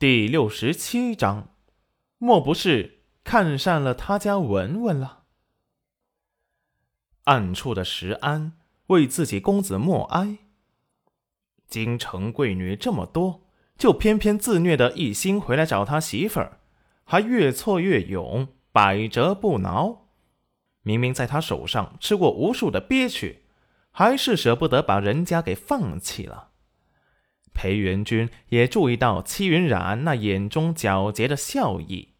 第六十七章，莫不是看上了他家文文了？暗处的石安为自己公子默哀。京城贵女这么多，就偏偏自虐的一心回来找他媳妇儿，还越挫越勇，百折不挠。明明在他手上吃过无数的憋屈，还是舍不得把人家给放弃了。裴元君也注意到戚云染那眼中皎洁的笑意，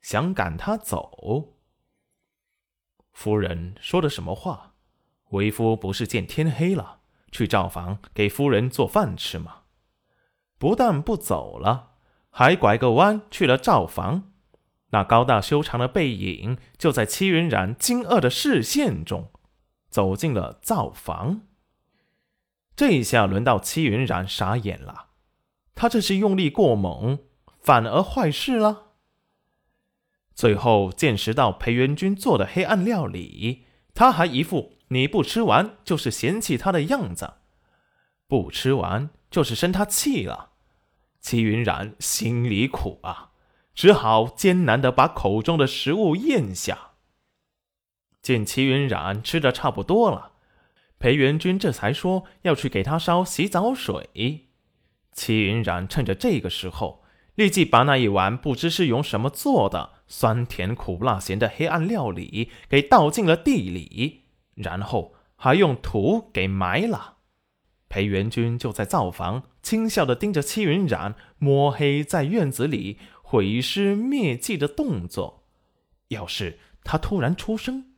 想赶他走。夫人说的什么话？为夫不是见天黑了去灶房给夫人做饭吃吗？不但不走了，还拐个弯去了灶房。那高大修长的背影就在戚云染惊愕的视线中，走进了灶房。这一下轮到戚云染傻眼了，他这是用力过猛，反而坏事了。最后见识到裴元君做的黑暗料理，他还一副你不吃完就是嫌弃他的样子，不吃完就是生他气了。戚云染心里苦啊，只好艰难的把口中的食物咽下。见戚云染吃的差不多了。裴元君这才说要去给他烧洗澡水。齐云染趁着这个时候，立即把那一碗不知是用什么做的酸甜苦辣咸的黑暗料理给倒进了地里，然后还用土给埋了。裴元君就在灶房轻笑的盯着戚云染摸黑在院子里毁尸灭迹的动作。要是他突然出声，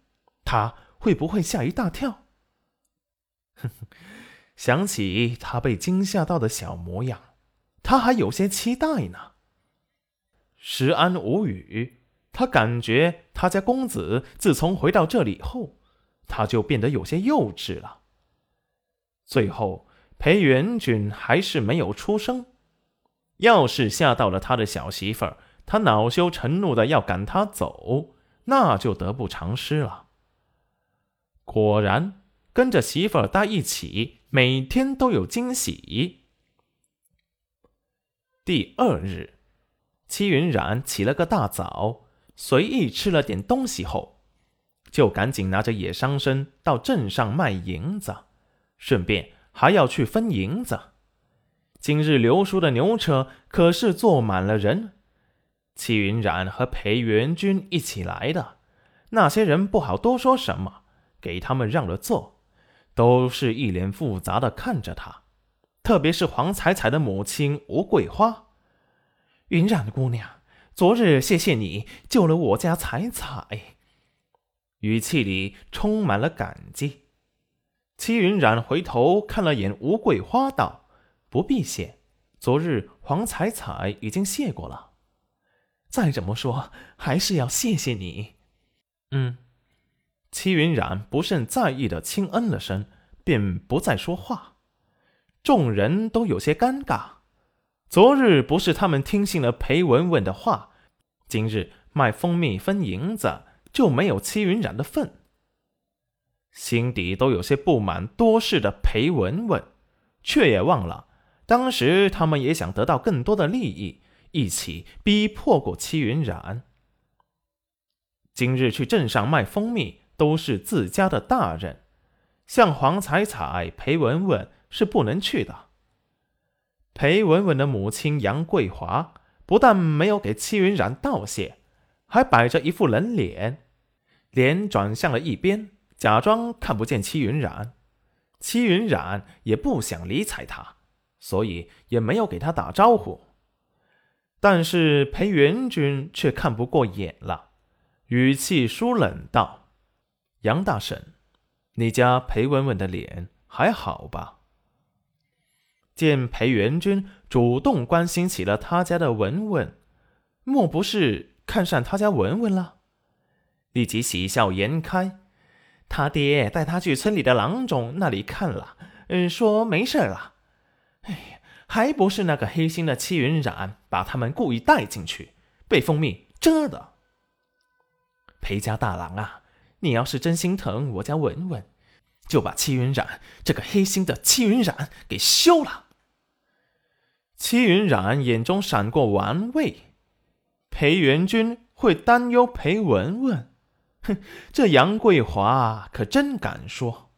他会不会吓一大跳？想起他被惊吓到的小模样，他还有些期待呢。石安无语，他感觉他家公子自从回到这里后，他就变得有些幼稚了。最后，裴元君还是没有出声。要是吓到了他的小媳妇儿，他恼羞成怒的要赶他走，那就得不偿失了。果然。跟着媳妇儿待一起，每天都有惊喜。第二日，戚云染起了个大早，随意吃了点东西后，就赶紧拿着野桑参到镇上卖银子，顺便还要去分银子。今日刘叔的牛车可是坐满了人，戚云染和裴元君一起来的，那些人不好多说什么，给他们让了座。都是一脸复杂的看着他，特别是黄彩彩的母亲吴桂花，云染姑娘，昨日谢谢你救了我家彩彩，语气里充满了感激。戚云染回头看了眼吴桂花，道：“不必谢，昨日黄彩彩已经谢过了。再怎么说，还是要谢谢你。”嗯。戚云染不甚在意的轻嗯了声，便不再说话。众人都有些尴尬。昨日不是他们听信了裴文文的话，今日卖蜂蜜分银子就没有戚云染的份，心底都有些不满多事的裴文文，却也忘了当时他们也想得到更多的利益，一起逼迫过戚云染。今日去镇上卖蜂蜜。都是自家的大人，像黄彩彩、裴文文是不能去的。裴文文的母亲杨桂华不但没有给戚云染道谢，还摆着一副冷脸，脸转向了一边，假装看不见戚云染。戚云染也不想理睬他，所以也没有给他打招呼。但是裴元君却看不过眼了，语气疏冷道。杨大婶，你家裴文文的脸还好吧？见裴元君主动关心起了他家的文文，莫不是看上他家文文了？立即喜笑颜开，他爹带他去村里的郎中那里看了，嗯，说没事了。哎，还不是那个黑心的戚云染把他们故意带进去，被蜂蜜蛰的。裴家大郎啊！你要是真心疼我家文文，就把戚云染这个黑心的戚云染给休了。戚云染眼中闪过玩味，裴元君会担忧裴文文？哼，这杨桂华可真敢说。